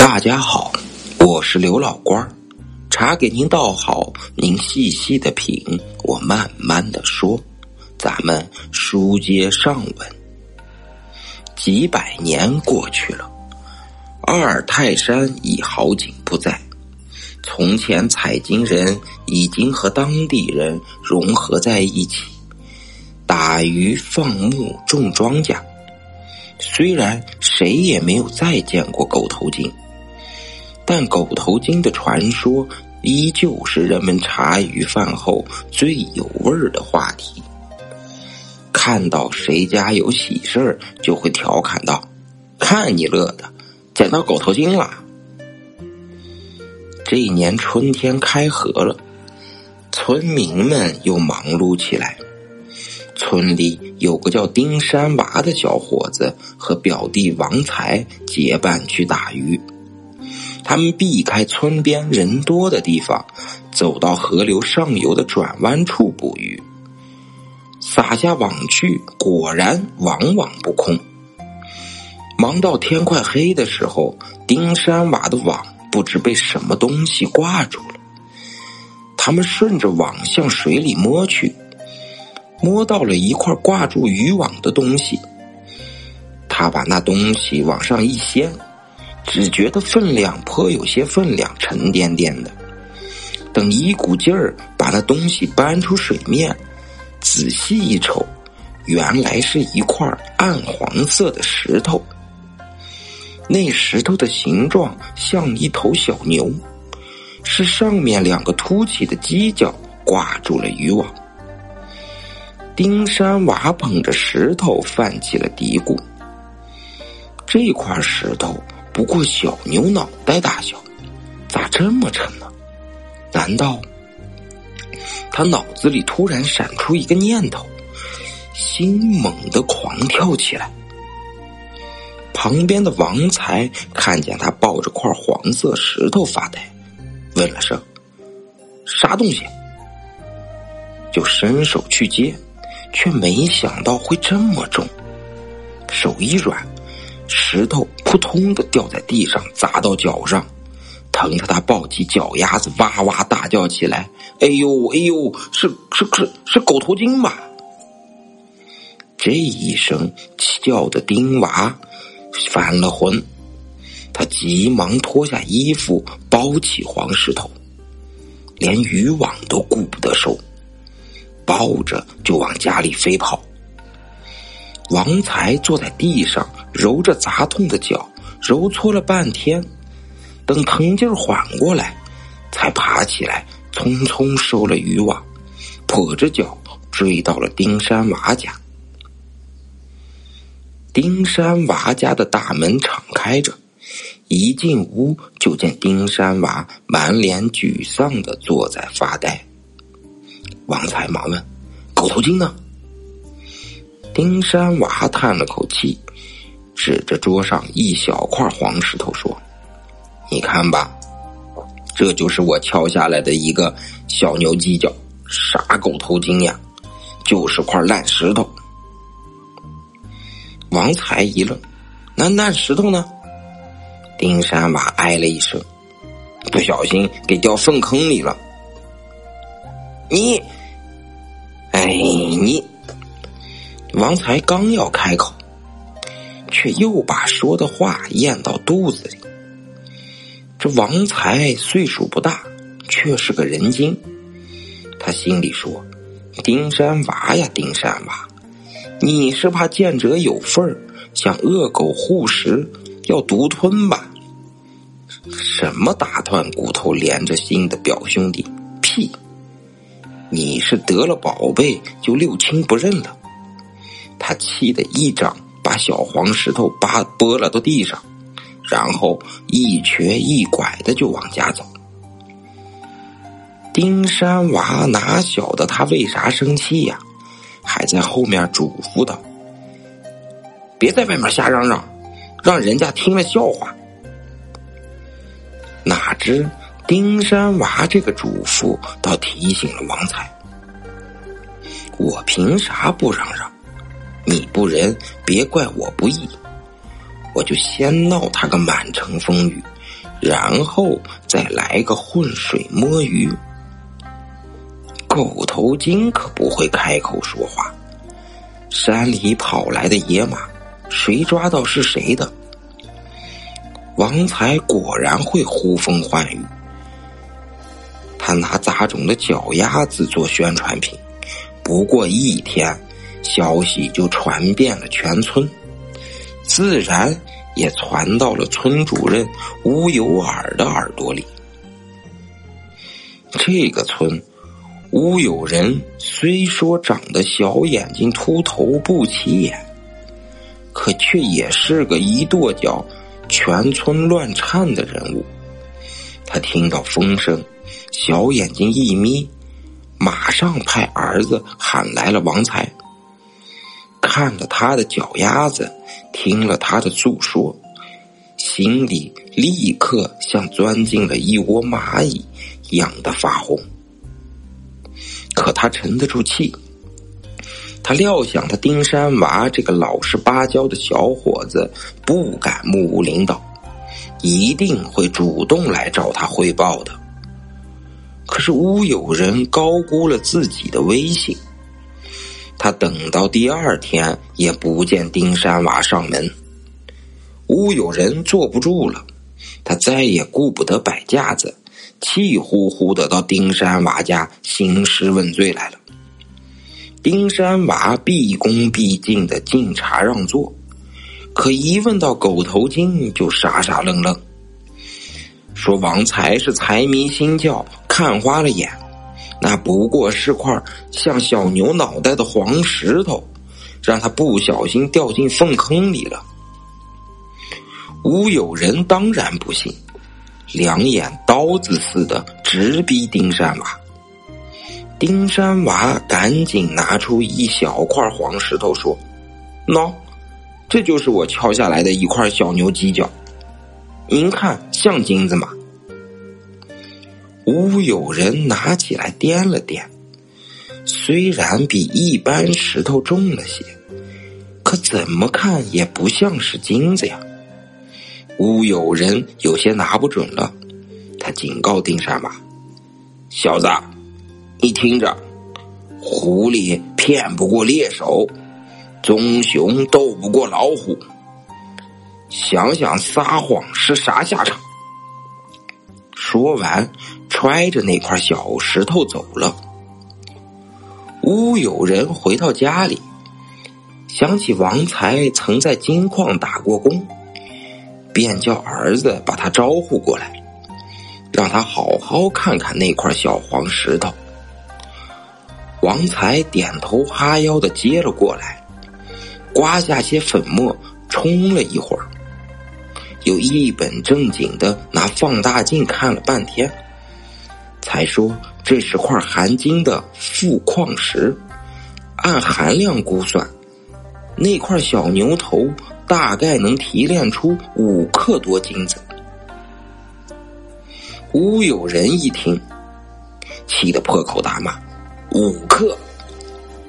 大家好，我是刘老官儿，茶给您倒好，您细细的品，我慢慢的说。咱们书接上文，几百年过去了，阿尔泰山已好景不再。从前采金人已经和当地人融合在一起，打鱼、放牧、种庄稼。虽然谁也没有再见过狗头金。但狗头金的传说依旧是人们茶余饭后最有味儿的话题。看到谁家有喜事儿，就会调侃道：“看你乐的，捡到狗头金了。”这一年春天开河了，村民们又忙碌起来。村里有个叫丁山娃的小伙子和表弟王才结伴去打鱼。他们避开村边人多的地方，走到河流上游的转弯处捕鱼。撒下网去，果然网网不空。忙到天快黑的时候，丁山娃的网不知被什么东西挂住了。他们顺着网向水里摸去，摸到了一块挂住渔网的东西。他把那东西往上一掀。只觉得分量颇有些分量，沉甸甸的。等一股劲儿把那东西搬出水面，仔细一瞅，原来是一块暗黄色的石头。那石头的形状像一头小牛，是上面两个凸起的犄角挂住了渔网。丁山娃捧着石头泛起了嘀咕：这块石头。不过小牛脑袋大小，咋这么沉呢？难道他脑子里突然闪出一个念头，心猛地狂跳起来。旁边的王才看见他抱着块黄色石头发呆，问了声：“啥东西？”就伸手去接，却没想到会这么重，手一软。石头扑通的掉在地上，砸到脚上，疼得他抱起脚丫子，哇哇大叫起来：“哎呦，哎呦，是是是是狗头金吧？”这一声叫的丁娃翻了魂，他急忙脱下衣服包起黄石头，连渔网都顾不得收，抱着就往家里飞跑。王才坐在地上。揉着砸痛的脚，揉搓了半天，等疼劲儿缓过来，才爬起来，匆匆收了渔网，跛着脚追到了丁山娃家。丁山娃家的大门敞开着，一进屋就见丁山娃满脸沮丧的坐在发呆。王才忙问：“狗头金呢？”丁山娃叹了口气。指着桌上一小块黄石头说：“你看吧，这就是我敲下来的一个小牛犄角，啥狗头金呀，就是块烂石头。”王才一愣：“那烂石头呢？”丁山娃哎了一声：“不小心给掉粪坑里了。”你，王才刚要开口。却又把说的话咽到肚子里。这王才岁数不大，却是个人精。他心里说：“丁山娃呀，丁山娃，你是怕见者有份儿，想恶狗护食，要独吞吧？什么打断骨头连着心的表兄弟？屁！你是得了宝贝就六亲不认了。”他气得一掌。把小黄石头扒拨了到地上，然后一瘸一拐的就往家走。丁山娃哪晓得他为啥生气呀？还在后面嘱咐道：“别在外面瞎嚷嚷，让人家听了笑话。”哪知丁山娃这个嘱咐倒提醒了王才：“我凭啥不嚷嚷？”你不仁，别怪我不义，我就先闹他个满城风雨，然后再来个浑水摸鱼。狗头金可不会开口说话。山里跑来的野马，谁抓到是谁的。王才果然会呼风唤雨。他拿杂种的脚丫子做宣传品，不过一天，消息就传遍了全村，自然也传到了村主任乌有尔的耳朵里。这个村，乌有人虽说长得小眼睛、秃头、不起眼，可却也是个一跺脚全村乱颤的人物。他听到风声。小眼睛一眯，马上派儿子喊来了王才。看了他的脚丫子，听了他的诉说，心里立刻像钻进了一窝蚂蚁，痒得发红。可他沉得住气，他料想他丁山娃这个老实巴交的小伙子不敢目无领导，一定会主动来找他汇报的。可是乌有人高估了自己的威信，他等到第二天也不见丁山娃上门。乌有人坐不住了，他再也顾不得摆架子，气呼呼的到丁山娃家兴师问罪来了。丁山娃毕恭毕敬的敬茶让座，可一问到狗头金，就傻傻愣愣。说王才是财迷心窍，看花了眼，那不过是块像小牛脑袋的黄石头，让他不小心掉进粪坑里了。吴有人当然不信，两眼刀子似的直逼丁山娃。丁山娃赶紧拿出一小块黄石头说：“喏，这就是我敲下来的一块小牛犄角。”您看像金子吗？乌有人拿起来掂了掂，虽然比一般石头重了些，可怎么看也不像是金子呀。乌有人有些拿不准了，他警告丁山娃：“小子，你听着，狐狸骗不过猎手，棕熊斗不过老虎。”想想撒谎是啥下场？说完，揣着那块小石头走了。乌有人回到家里，想起王才曾在金矿打过工，便叫儿子把他招呼过来，让他好好看看那块小黄石头。王才点头哈腰的接了过来，刮下些粉末，冲了一会儿。又一本正经的拿放大镜看了半天，才说这是块含金的富矿石，按含量估算，那块小牛头大概能提炼出五克多金子。乌有人一听，气得破口大骂：“五克，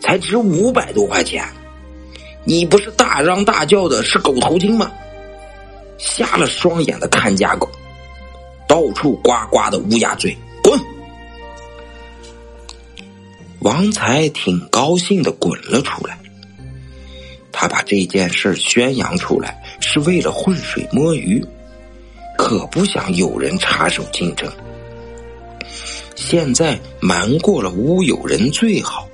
才值五百多块钱！你不是大嚷大叫的是狗头金吗？”瞎了双眼的看家狗，到处呱呱的乌鸦嘴，滚！王才挺高兴的滚了出来。他把这件事宣扬出来，是为了浑水摸鱼，可不想有人插手竞争。现在瞒过了乌有人最好，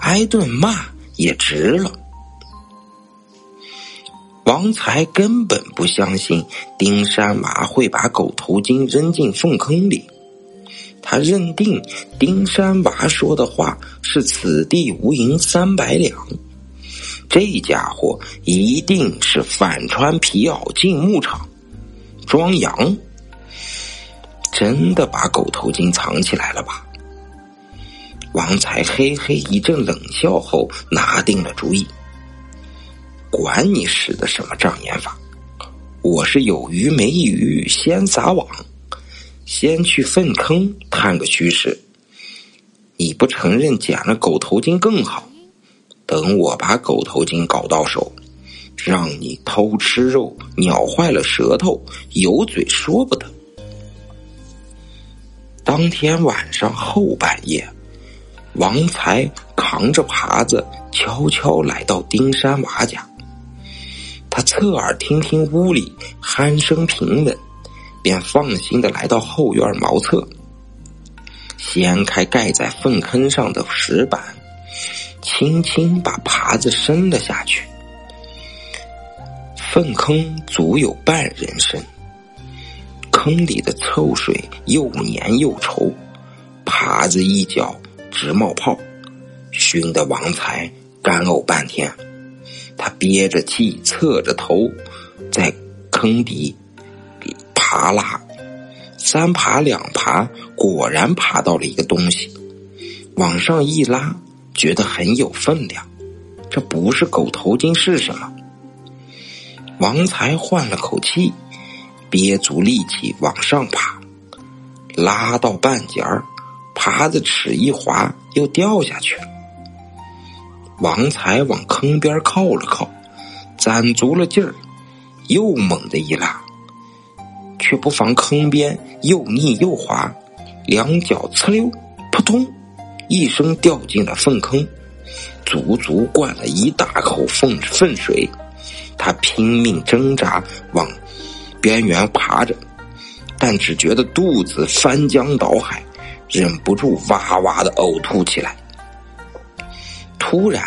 挨顿骂也值了。王才根本不相信丁山娃会把狗头金扔进粪坑里，他认定丁山娃说的话是“此地无银三百两”，这家伙一定是反穿皮袄进牧场装羊，真的把狗头金藏起来了吧？王才嘿嘿一阵冷笑后，拿定了主意。管你使的什么障眼法，我是有鱼没鱼先撒网，先去粪坑探个虚实。你不承认捡了狗头金更好，等我把狗头金搞到手，让你偷吃肉，咬坏了舌头，有嘴说不得。当天晚上后半夜，王才扛着耙子，悄悄来到丁山娃家。他侧耳听听屋里鼾声平稳，便放心的来到后院茅厕，掀开盖在粪坑上的石板，轻轻把耙子伸了下去。粪坑足有半人深。坑里的臭水又黏又稠，耙子一脚直冒泡，熏得王才干呕半天。他憋着气，侧着头，在坑底爬拉，三爬两爬，果然爬到了一个东西。往上一拉，觉得很有分量。这不是狗头金是什么？王才换了口气。憋足力气往上爬，拉到半截儿，耙子齿一滑，又掉下去了。王才往坑边靠了靠，攒足了劲儿，又猛地一拉，却不防坑边又腻又滑，两脚呲溜，扑通一声掉进了粪坑，足足灌了一大口粪粪水。他拼命挣扎往。边缘爬着，但只觉得肚子翻江倒海，忍不住哇哇的呕吐起来。突然，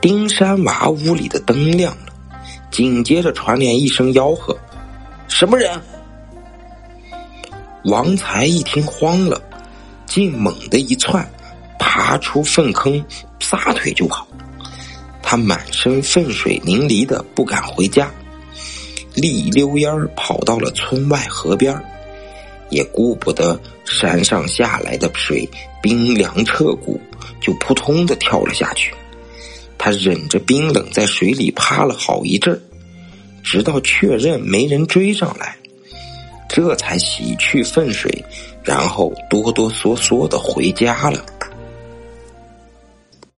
丁山娃屋里的灯亮了，紧接着传来一声吆喝：“什么人？”王才一听慌了，竟猛地一窜，爬出粪坑，撒腿就跑。他满身粪水淋漓的，不敢回家。一溜烟儿跑到了村外河边也顾不得山上下来的水冰凉彻骨，就扑通的跳了下去。他忍着冰冷在水里趴了好一阵儿，直到确认没人追上来，这才洗去粪水，然后哆哆嗦嗦的回家了。